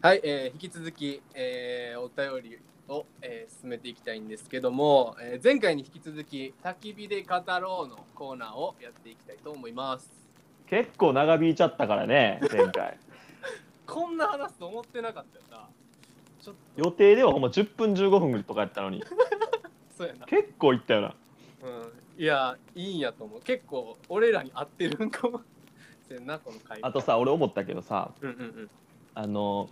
はい、えー引き続き、えーお便りを、えー進めていきたいんですけども、えー前回に引き続き「焚き火で語ろう」のコーナーをやっていきたいと思います。結構長引いちゃったからね前回。こんな話すと思ってなかったよな。ちょっ予定ではほんま10分15分とかやったのに。と そうやな。結構いったよな。うん。いやいいんやと思う。結構俺らに合ってるんかもせんなこの回あとさ俺思ったけどさうんうんうん。あの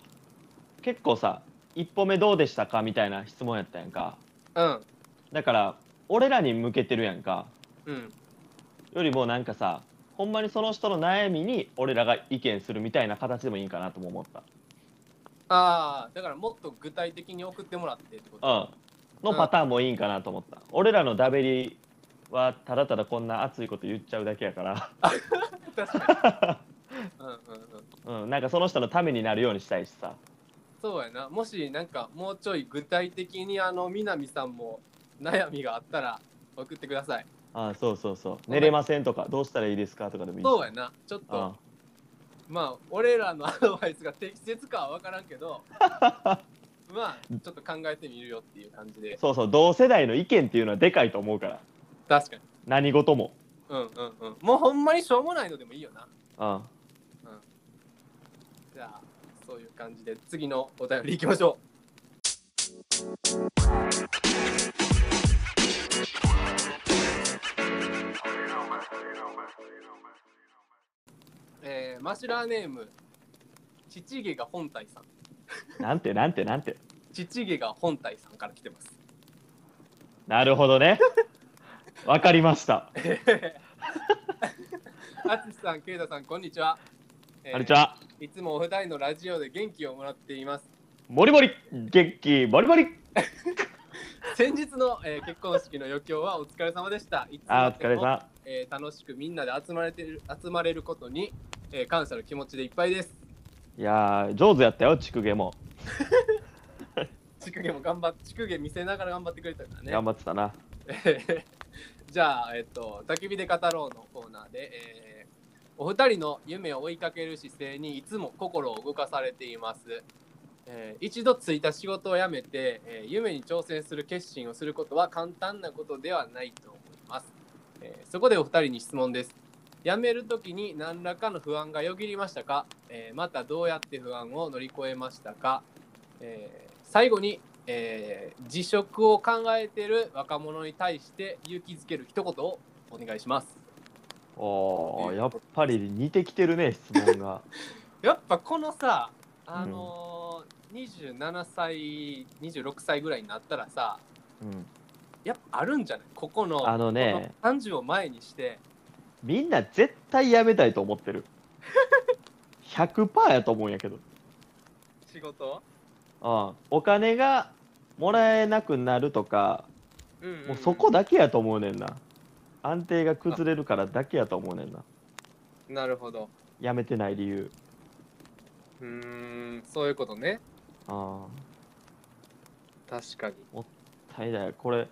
結構さ一歩目どうでしたかみたいな質問やったやんか。うん。だから俺らに向けてるやんか。うん。よりもなんかさほんまにその人の悩みに俺らが意見するみたいな形でもいいんかなとも思った。ああだからもっと具体的に送ってもらってってこと。うん。のパターンもいいんかなと思った、俺らのダベリはただただこんな熱いこと言っちゃうだけやから。確かに。うんうんうん。うん、なんかその人のためになるようにしたいしさ。そうやな。もしなんかもうちょい具体的にあの南さんも悩みがあったら送ってくださいあそうそうそう。寝れませんとかどうしたらいいですかとかでもいいし。そうやな。ちょっとあまあ俺らのアドバイスが適切かは分からんけど まあちょっと考えてみるよっていう感じで。そうそう。同世代の意見っていうのはでかいと思うから。確かに。何事も。うんうんうん。もうほんまにしょうもないのでもいいよな。うん。じゃあそういう感じで次のお便りいきましょうえー、マシュラーネーム父毛が本体さんなんてなんてなんて父毛が本体さんから来てますなるほどねわかりましたあつしさん、けいたさん、こんにちは。えーこんにちは。いつもお二人のラジオで元気をもらっています。モリモリ元気モリモリ先日の、えー結婚式の余興はお疲れ様でした。いつあお疲れも、さえー楽しくみんなで集まれてる集まれることに、えー感謝の気持ちでいっぱいです。んいやー上手やったよ筑毛も祝儀も頑張って、祝儀見せながら頑張ってくれたからね。頑張ってたなえー じゃあ、えっと、焚き火で語ろうのコーナーで、えーお二人の夢を追いかける姿勢にいつも心を動かされています。えー一度ついた仕事を辞めて、えー夢に挑戦する決心をすることは簡単なことではないと思います。えーそこでお二人に質問です。辞めるときに何らかの不安がよぎりましたか、えーまたどうやって不安を乗り越えましたか、えー最後に、えー辞職を考えている若者に対して勇気づける一言をお願いします。おーやっぱり似てきてるね質問が。やっぱこのさ、あのー27歳、26歳ぐらいになったらさ、うん。やっぱあるんじゃない？ここのあのね。この30を前にして、みんな絶対やめたいと思ってる。100%やと思うんやけど。仕事、うん。お金がもらえなくなるとかうんうんうん。もうそこだけやと思うねんな。安定が崩れるからだけやと思うねんな。なるほど。やめてない理由。うーん、そういうことね。ああ確かに。大だよこれ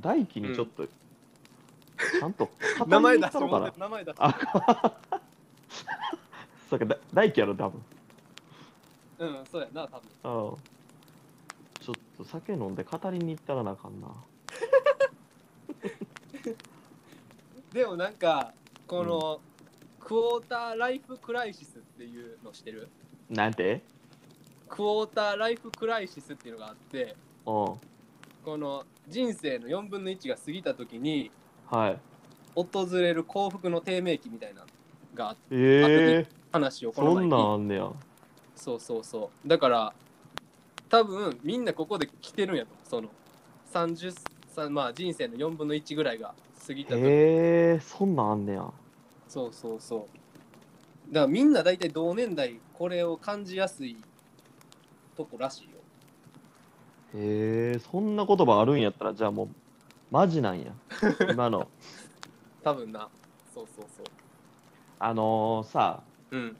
大輝にちょっと、ちゃんと語名前出してもなって名前出して。あ そうかだ大輝やろ多分。うん、そうやな、多分。うん。ちょっと酒飲んで語りに行ったらなあかんな。でもなんか、この、クォーターライフクライシスっていうのしてる？なんて？クォーターライフクライシスっていうのがあって、うん。この人生の4分の1が過ぎた時にはい。訪れる幸福の低迷期みたいなのがあってええ話をこのそんなんあんねや。そうそうそう。だから多分みんなここで来てるんやと思う。その30さまあ人生の4分の1ぐらいが過ぎた時へえそんなんあんねや。そうそうそう。だからみんな大体同年代これを感じやすいとこらしいよ。へえそんな言葉あるんやったらじゃあもうマジなんや。今の。多分な。そうそうそう。あのーさうん。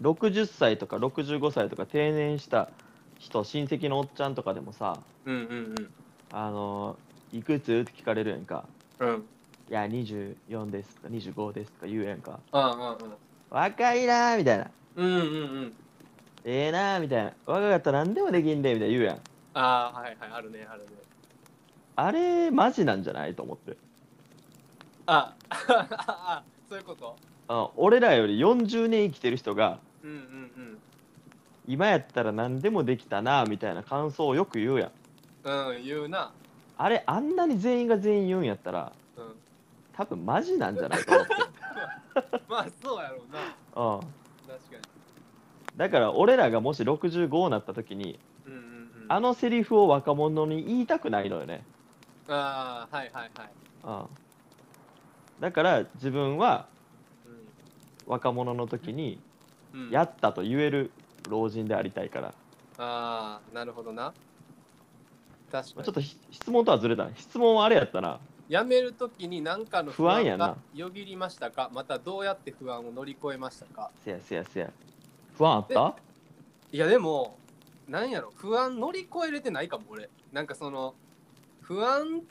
60歳とか65歳とか定年した人親戚のおっちゃんとかでもさうんうんあのーいくつ？って聞かれるやんか。うん。うんいや24ですとか25ですとか言うやんか。ああ若いなーみたいな。うんうんうん。うんええなーみたいな。若かったら何でもできんでみたいな言うやん。ああはいはい。あるねあるねあれマジなんじゃないと思って。あ あそういうこと？あ俺らより40年生きてる人がうんうんうん。今やったら何でもできたなみたいな感想をよく言うやん。うん言うな。あれあんなに全員が全員言うんやったらうん。多分マジなんじゃないと思って。まあそうやろうな。うん。確かに。だから俺らがもし65になった時にうんうんうん。あのセリフを若者に言いたくないのよね、ああはいはいはい。うん、だから自分はう若者の時にんうん。やったと言える老人でありたいから、ああなるほどな。確かに。ちょっとひ質問とはずれたな。質問はあれやったな。辞めるときに何かの不安やな。がよぎりましたか？またどうやって不安を乗り越えましたか？せやせやせや。不安あった？いやでもなんやろ。不安乗り越えれてないかも俺。なんかその不安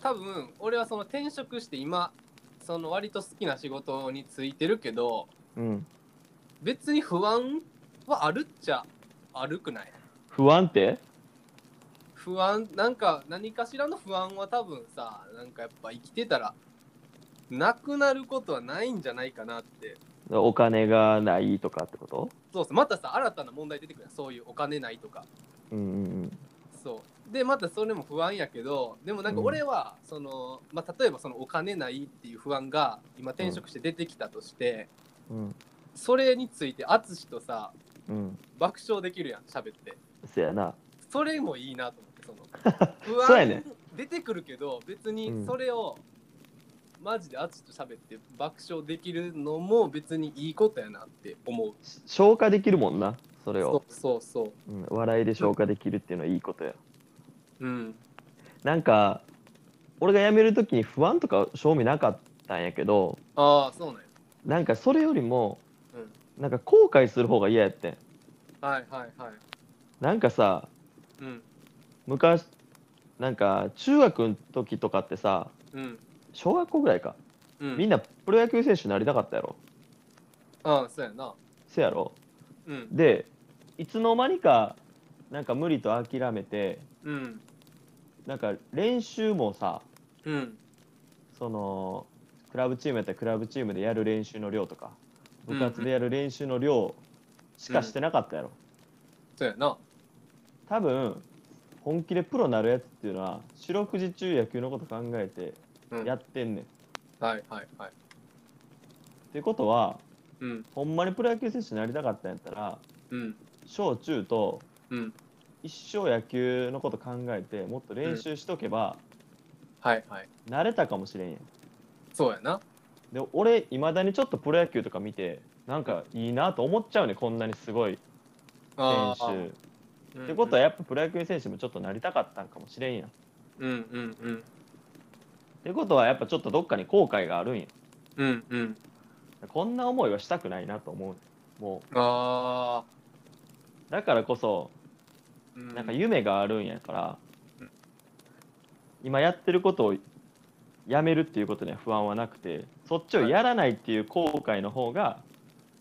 多分俺はその転職して今その割と好きな仕事についてるけどうん。別に不安はあるっちゃあるくない？不安って？不安なんか何かしらの不安は多分さなんかやっぱ生きてたらなくなることはないんじゃないかなって。お金がないとかってこと？そうそうまたさ新たな問題出てくるやん。そういうお金ないとか。うんうんうんでまたそれも不安やけどでもなんか俺は、そのまあ、例えばそのお金ないっていう不安が今転職して出てきたとして、うん。それについて淳とさうん。爆笑できるやん喋って。せやな。それもいいなと思ってその。不安そうやね出てくるけど別うにん。それを、マジで淳と喋って爆笑できるのも別にいいことやなって思う。消化できるもんなそれそうを、そうそうん、笑いで消化できるっていうのはいいことやううん。なんか俺が辞める時に不安とか正味なかったんやけどああそうなんや。なんかそれよりも、なんか後悔する方が嫌やってん。はいはいはい。なんかさうん。昔なんか中学の時とかってさうん。小学校ぐらいか、うん。みんなプロ野球選手になりたかったやろ。ああそうやな。せやろ。うん。でいつの間にかなんか無理と諦めてうんなんか練習もさうん。そのクラブチームやったらクラブチームでやる練習の量とか部活でやる練習の量しかしてなかったやろ、そうやな。多分本気でプロなるやつっていうのは四六時中野球のこと考えてうん。やってんねん、っはいはいはい。てことはうん。ほんまにプロ野球選手になりたかったんやったらうん。小中とうん一生野球のこと考えてもっと練習しとけば、はいはい。慣れたかもしれんやん。そうやな。で俺いまだにちょっとプロ野球とか見てなんかいいなと思っちゃうねこんなにすごいあ選ー手。うんってことはやっぱプロ野球選手もちょっとなりたかったんかもしれんやん。っうんうんうん。てことはやっぱちょっとどっかに後悔があるんやうんうん。こんな思いはしたくないなと思うもああうだからこそうんなんか夢があるんやから、うん。今やってることをやめるっていうことには不安はなくてそっちをやらないっていう後悔の方が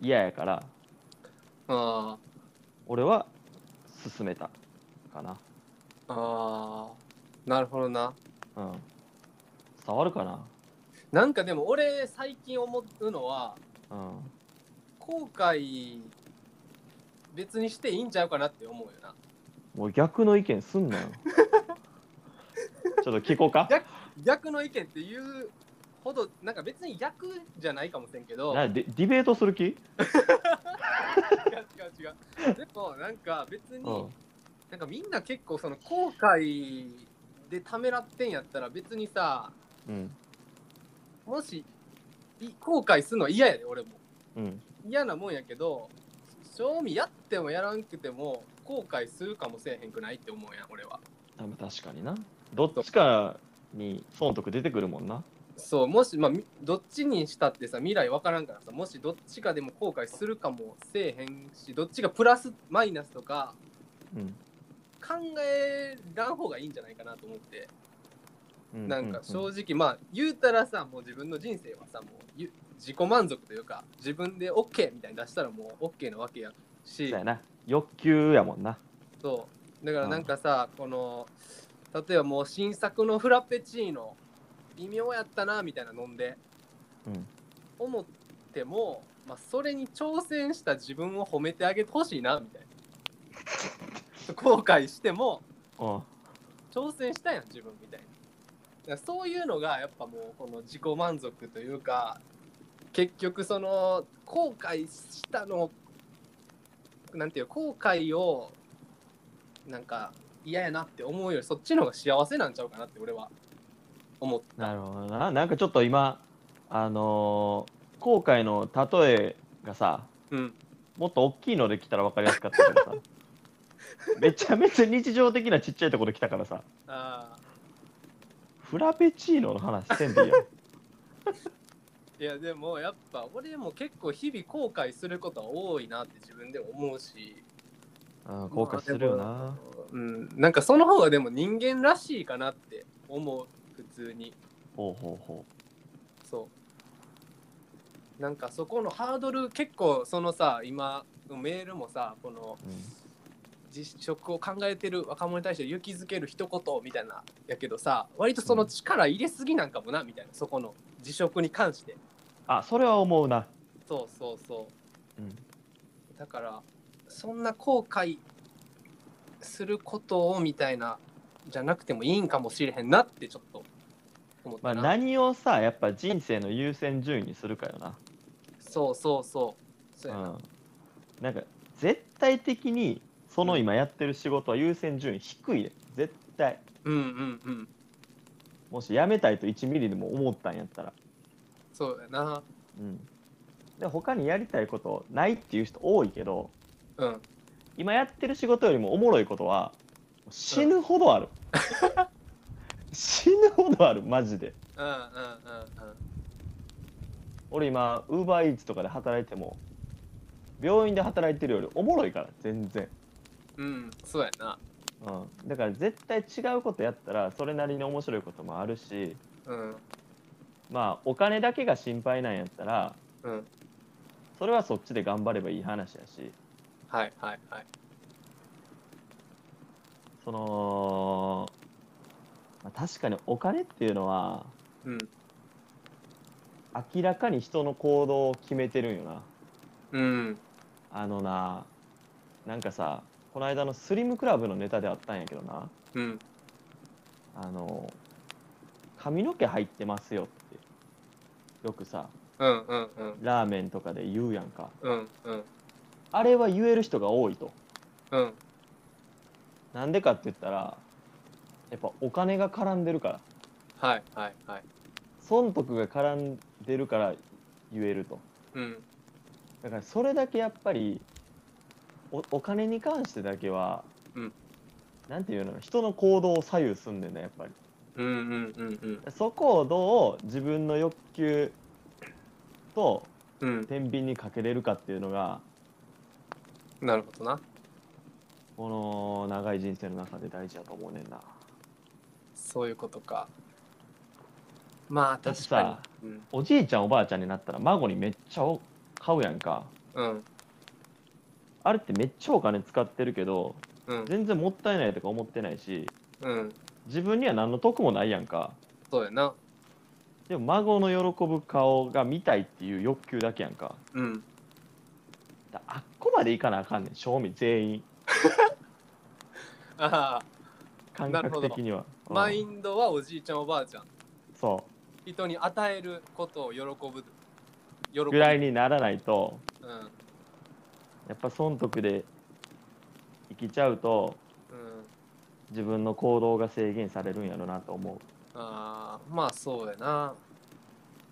嫌やからあ俺は進めたかな。ーあー。なるほどな。うん。伝わるかな。なんかでも俺最近思うのはうん。後悔別にしていいんちゃうかなって思うよなもう逆の意見すんなよ。ちょっと聞こうか？逆逆の意見っていうほどなんか別に逆じゃないかもしれんけど。なデディベートする気？違う違う。違うでもなんか別に、うん。なんかみんな結構その後悔でためらってんやったら別にさうん。もしい後悔するのは嫌やで俺も。うん。嫌なもんやけど賞味やってもやらんくても後悔するかもしれへんくないって思うやん俺は。あまあ確かにな。どっちかに損得出てくるもんな。そうもしまあみどっちにしたってさ未来分からんからさもしどっちかでも後悔するかもせえへんしどっちがプラスマイナスとかうん。考えらん方がいいんじゃないかなと思って。うなんか正う直まあ言うたらさもう自分の人生はさもうゆ自己満足というか自分で OK みたいに出したらもう OK なわけやし。そうやな欲求やもんな。そう。だからなんかさこの例えばもう新作のフラペチーノ微妙やったなみたいな飲んでうん。思っても、まあ、それに挑戦した自分を褒めてあげてほしいなみたいな。後悔してもうん。挑戦したやん自分みたいな。そういうのがやっぱもうこの自己満足というか結局その後悔したのなんていう後悔をなんか嫌やなって思うよりそっちの方が幸せなんちゃうかなって俺は思った。なるほどな。なんかちょっと今あのー後悔の例えがさうん。もっと大きいので来たら分かりやすかったけどさ めちゃめちゃ日常的なちっちゃいところで来たからさあフラペチーノの話せんでいいやん。ー いやでもやっぱ俺も結構日々後悔することは多いなって自分でも思うし。うん後悔するよな、うん、なんかその方がでも人間らしいかなって思う普通に。ほうほうほそう。なんかそこのハードル結構そのさ今メールもさこの実職を考えてる若者に対して勇気づける一言みたいなやけどさ割とその力入れすぎなんかもなみたいなそこの辞職に関して。あそれは思うな、そうそうそう。うん、だからそんな後悔することをみたいなじゃなくてもいいんかもしれへんなってちょっと思っまあ、何をさやっぱ人生の優先順位にするかよな。そうそうそう。そうやな、うん、なんか絶対的にその今やってる仕事は優先順位低いで。絶対。うんうんうんもし辞めたいと1ミリでも思ったんやったら。そうやな。うん。で他にやりたいことないっていう人多いけどうん。今やってる仕事よりもおもろいことは死ぬほどある、死ぬほどあるマジで。うんうんうん俺今ウーバーイーツとかで働いても病院で働いてるよりおもろいから全然。うんうんそうやなうん、だから絶対違うことやったらそれなりに面白いこともあるしうん。まあお金だけが心配なんやったらうん。それはそっちで頑張ればいい話やし。はいはいはい。その、まあ、確かにお金っていうのはうん。明らかに人の行動を決めてるんよな。うん。あのななんかさこの間のスリムクラブのネタであったんやけどな。うん。あの髪の毛入ってますよってよくさうんうんうん。ラーメンとかで言うやんか。うんうん。あれは言える人が多いと。うん。なんでかって言ったらやっぱお金が絡んでるから。はいはいはい。損得が絡んでるから言えると。うん。だからそれだけやっぱりおお金に関してだけは、うん。なんていうの人の行動を左右すんねんなやっぱり。うんうんうんうん。そこをどう自分の欲求とうん。天秤にかけれるかっていうのがなるほどな。この長い人生の中で大事だと思うねんな。そういうことか。まあ確かさに。うん。おじいちゃんおばあちゃんになったら孫にめっちゃお買うやんか。うんあれってめっちゃお金使ってるけどうん。全然もったいないとか思ってないしうん。自分には何の得もないやんか。そうやな。でも孫の喜ぶ顔が見たいっていう欲求だけやんか。うん。だあっこまでいかなあかんねん賞味全員。ああ感なるほど覚的には、うんマインドはおじいちゃんおばあちゃん。そ人に与えることを喜ぶ。喜ぶ。うぐらいにならないと。うんやっぱ損得で生きちゃうとうん自分の行動が制限されるんやろなと思ああまあそうやな。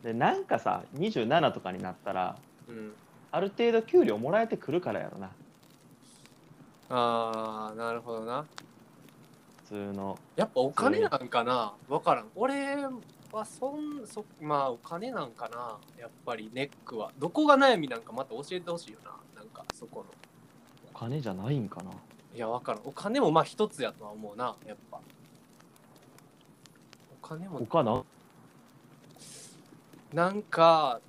うでなんかさ27とかになったらうん。ある程度給料もらえてくるからやろな。ああなるほどな。普通の。やっぱお金なんかな。わからん。俺はぱそんそまあお金なんかな。やっぱりネックは。どこが悩みなんかまた教えてほしいよななんかそこの。お金じゃないんかな。いやわからん。お金もまあ一つやとは思うなやっぱ。お金も。他ななんか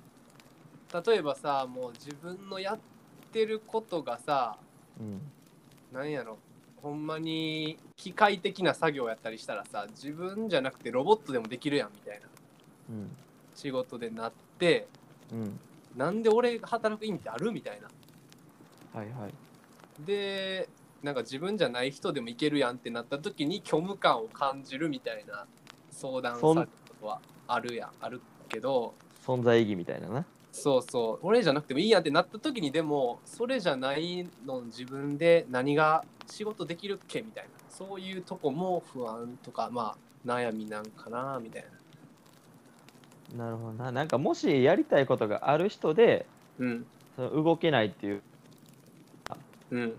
例えばさもう自分のやってることがさうん。なんやろほんまに機械的な作業やったりしたらさ自分じゃなくてロボットでもできるやんみたいな。うん。仕事でなってうん。なんで俺が働く意味ってあるみたいなはいはい。でなんか自分じゃない人でもいけるやんってなった時に虚無感を感じるみたいな相談されることはあるやんあるけど存在意義みたいなな。そうそう。俺じゃなくてもいいやんってなった時にでもそれじゃないの自分で何が仕事できるっけみたいな。そういうとこも不安とかまあ悩みなんかなみたいな。なるほどな。なんかもしやりたいことがある人でうん。その動けないっていううん。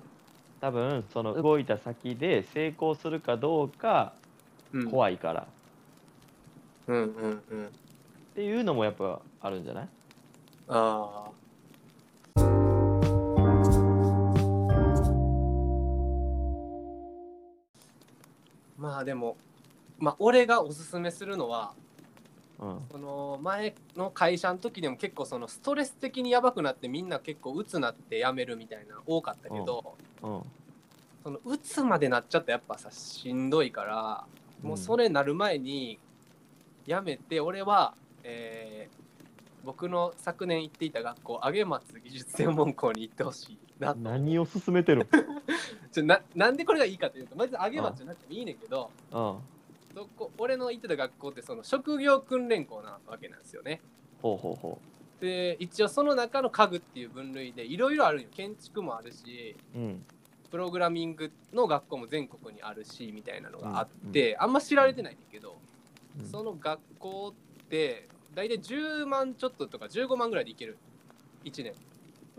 多分その動いた先で成功するかどうかうん。怖いから、うんうんうん。っていうのもやっぱあるんじゃない？ああまあでもまあ俺がおすすめするのはうんその前の会社の時でも結構そのストレス的にやばくなってみんな結構鬱なってやめるみたいな多かったけど、うん。その鬱までなっちゃったらやっぱさしんどいからもうそれなる前にやめて俺は、えー僕の昨年行っていた学校上松技術専門校に行ってほしいな何を進めてる ちょななんでこれがいいかというとまず上松じゃなくてもいいねんけどのうんそこ俺の行ってた学校ってその職業訓練校なわけなんですよね。ほうほうほで一応その中の家具っていう分類でいろいろあるんよ。建築もあるしううん。プログラミングの学校も全国にあるしみたいなのがあって、あんま知られてないんだけど、うん。その学校って大体10万ちょっととか15万ぐらいで行ける。1年。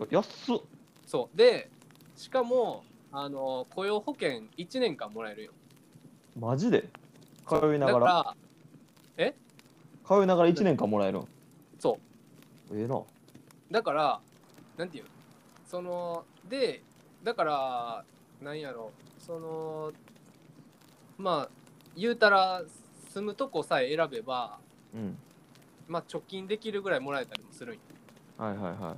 安っ。そう。でしかもあの雇用保険1年間もらえるよ。マジで？通いながら。ら通いながら1年間もらえるんそう。ええな。だからなんていう？のそのでだからなんやろ？そのまあ言うたら住むとこさえ選べばうん。まあ貯金できるぐらいもらえたりもするんよ。はいはいは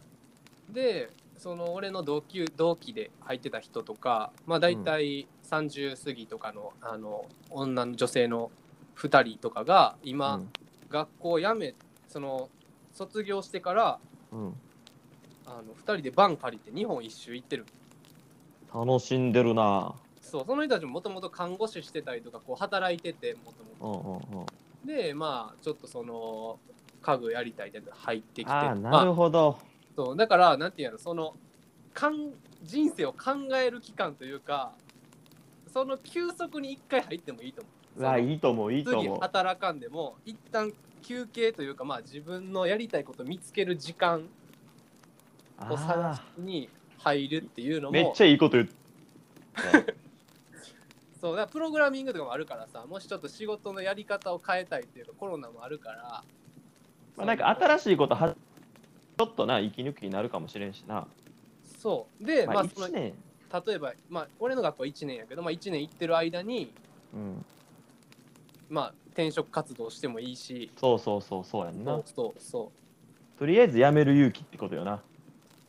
でその俺の同級同期で入ってた人とかまあ大体30過ぎとかの,、あの女の女性の2人とかがい今、学校辞めその卒業してからうん、うん、あの2人でバン借りて日本一周行ってる。楽しんでるな。そうその人たちももともと看護師してたりとかこう働いててもともうんうんうん。とでまあちょっとその家具やりたいって入ってきて。ああまなるほど、そうだからなんていうのそのかん人生を考える期間というかその休息に1回入ってもいいと思う。いいと思ういいと次思う。働かんでも一旦休憩というかまあ自分のやりたいこと見つける時間を探あしに入るっていうのもー。めっちゃいいこと言ってそう。だからプログラミングとかもあるからさもしちょっと仕事のやり方を変えたいっていうかコロナもあるから。まあ、なんか新しいことはちょっとな息抜きになるかもしれんしな、そう。で、まあ、まあその1年、例えば、まあ、俺の学校は1年やけど、まあ、1年行ってる間に、うん、まあ、転職活動してもいいしそうそうそうそうやんな。そうそうとりあえず辞める勇気ってことよな。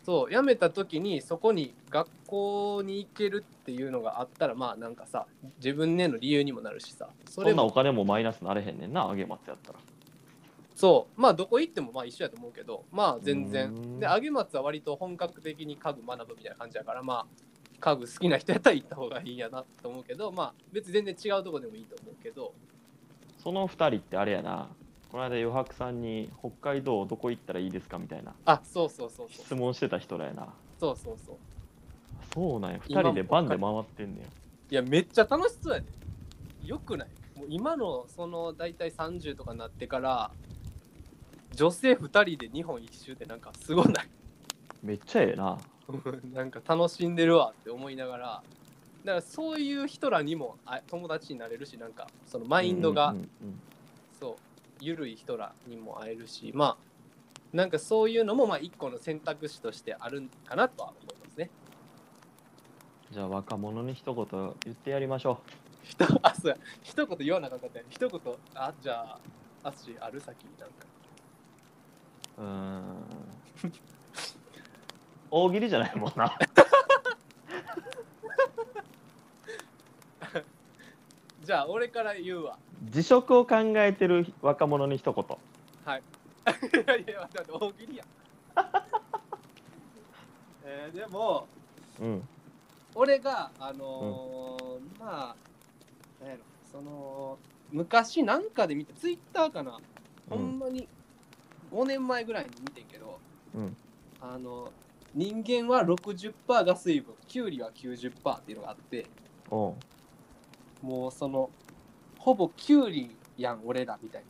そう辞めた時にそこに学校に行けるっていうのがあったらまあなんかさ自分への理由にもなるしさ。そんなお金もマイナスなれへんねんなあげ松やったら。そう。まあどこ行ってもまあ一緒やと思うけどまあ全然。ん。で上松は割と本格的に家具学ぶみたいな感じだからまあ家具好きな人やったら行った方がいいんやなと思うけどまあ別に全然違うとこでもいいと思うけど。その2人ってあれやな。この間余白さんに北海道どこ行ったらいいですかみたいな。あそうそうそうそう。質問してた人らやな。そうそうそう。そうなんや。2今人でバンで回ってんねいやめっちゃ楽しそうやでよくない？もう今のその大体30とかになってから女性2人で日本一周ってなんかすごない？やめっちゃええな なんか楽しんでるわって思いながらだからそういう人らにもあ友達になれるしなんかそのマインドが、うんうんうんそう緩い人らにも会えるしまあなんかそういうのもまあ一個の選択肢としてあるんかなとは思いますね。じゃあ若者に一言言ってやりましょひとあそうや。一言言わなかったね一言あじゃああっしある？先なんか。ううーん大喜利じゃないもんな。じゃあ俺から言うわ。辞職を考えてる若者に一言。はい。いやいや大喜利や。ん えーでもうん。俺があのーまあなんやろその昔なんかで見たツイッターかな、ほんまに5年前ぐらいに見てんけどうん。あの人間は60%が水分キュウリは90%っていうのがあっておう。もうそのほぼキュウリやん俺らみたい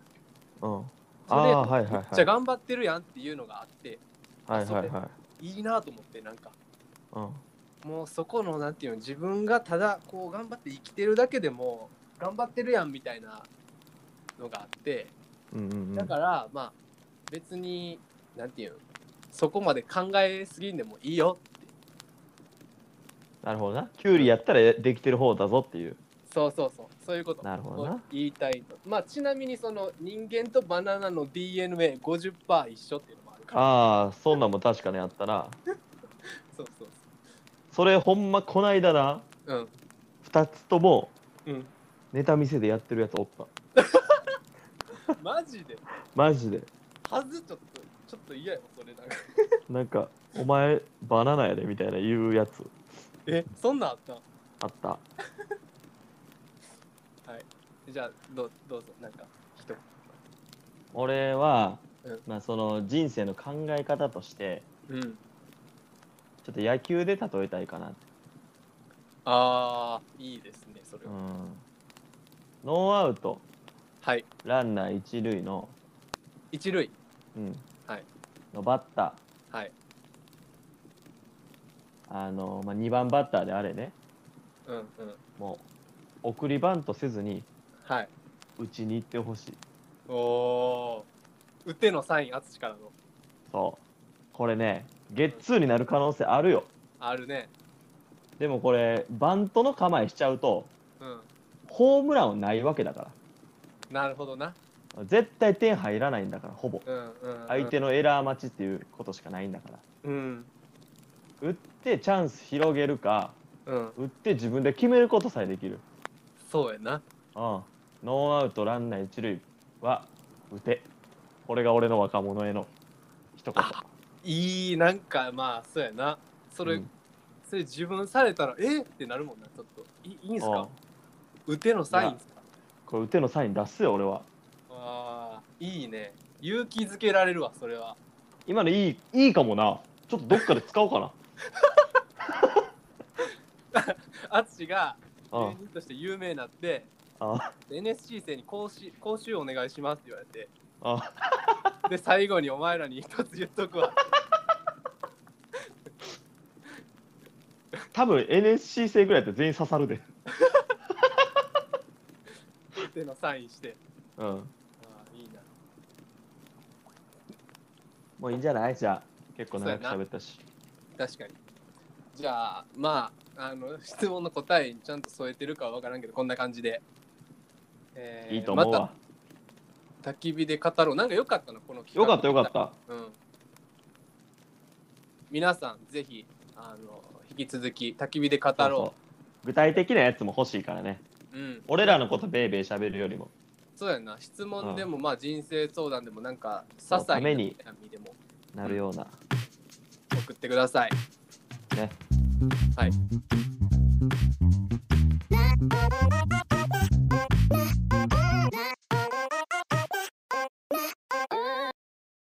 な。うん。それああーはいはいはい。めっちゃ頑張ってるやんっていうのがあってはいはいはい。いいなと思ってなんか。うん。もうそこのなんていうの自分がただこう頑張って生きてるだけでも頑張ってるやんみたいなのがあって。うんうんうん。だからまあ別になんていうのそこまで考えすぎんでもいいよって。なるほどな。キュウリやったらできてる方だぞっていう。そうそうそう。そういうこと。なるほどな。を言いたいと。まあちなみにその人間とバナナの DNA50% 一緒っていうのもあるから。ああそんなんも確かにあったな。そうそうそれほんまこないだな。そう2つともうん。うんネタ見せでやってるやつおった。マジで？マジで。はずちょっとちょっと嫌よそれなんか。なんか「お前バナナやで」みたいな言うやつ。えそんなんあった？あった。はい。じゃあどうどうぞなんか一言。俺は、うん。まあその人生の考え方としてうん。ちょっと野球で例えたいかなって。ああいいですねそれは、うん。ノーアウト。はい。ランナー一塁の,、一塁。うん。はいのバッタはい。ーあの、まあ、2番バッターであれね。うんうん。もう送りバントせずにはい。打ちに行ってほしい。おおー。打てのサイン淳からの。そう。これねゲッツーになる可能性あるよ。あるね。でもこれバントの構えしちゃうとうん。ホームランはないわけだかなるほどな。ら絶対点入らないんだからほぼ。うんうん、うん、相手のエラー待ちっていうことしかないんだから。うん。打ってチャンス広げるかうん。打って自分で決めることさえできる。そうやな。うん。ノーアウトランナー一塁は打て。これが俺の若者への一言。あいいなんかまあそうやな。それ、うん。それ自分されたらえ？ってなるもんなちょっと。いいいんすうん。か打てのサインっすか？これ打てのサイン出すよ俺はいいね。勇気づけられるわそれは。今のいいいいかもな。ちょっとどっかで使おうかな。淳がうん。芸人として有名になってあ NSC 生に講師講習お願いしますって言われて。あで最後にお前らに一つ言っとくわ。多分 NSC 生ぐらいだって全員刺さるで。手のサインして。うんああいいなもういいんじゃない？じゃあ結構長く喋ったし。確かに。じゃあまああの質問の答えにちゃんと添えてるかは分からんけどこんな感じで、えーいいと思うわ、また焚き火で語ろう。なんか良かったなこの企よ画かったよかった。うん。皆さんぜひあの引き続き焚き火で語そう具体的なやつも欲しいからね。ううん。俺らのことベーベー喋るよりもそうやな。質問でも、まあ人生相談でもなんか些細な悩みでも。なるような、送ってください。ね。はい